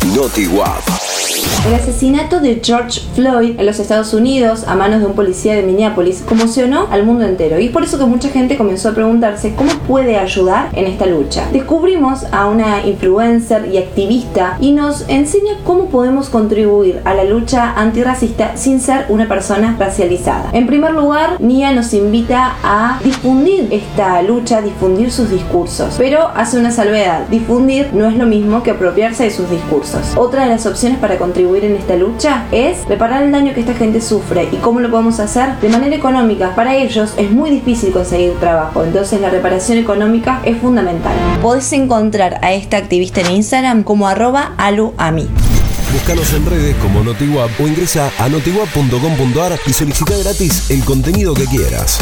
NotiWap. El asesinato de George Floyd en los Estados Unidos a manos de un policía de Minneapolis conmocionó al mundo entero y es por eso que mucha gente comenzó a preguntarse cómo puede ayudar en esta lucha. Descubrimos a una influencer y activista y nos enseña cómo podemos contribuir a la lucha antirracista sin ser una persona racializada. En primer lugar, Nia nos invita a difundir esta lucha, difundir sus discursos, pero hace una salvedad, difundir no es lo mismo que apropiarse de sus discursos. Otra de las opciones para contribuir en esta lucha es reparar el daño que esta gente sufre y cómo lo podemos hacer de manera económica. Para ellos es muy difícil conseguir trabajo, entonces la reparación económica es fundamental. Podés encontrar a esta activista en Instagram como arroba aluami. Búscanos en redes como NotiWap o ingresa a notiwap.com.ar y solicita gratis el contenido que quieras.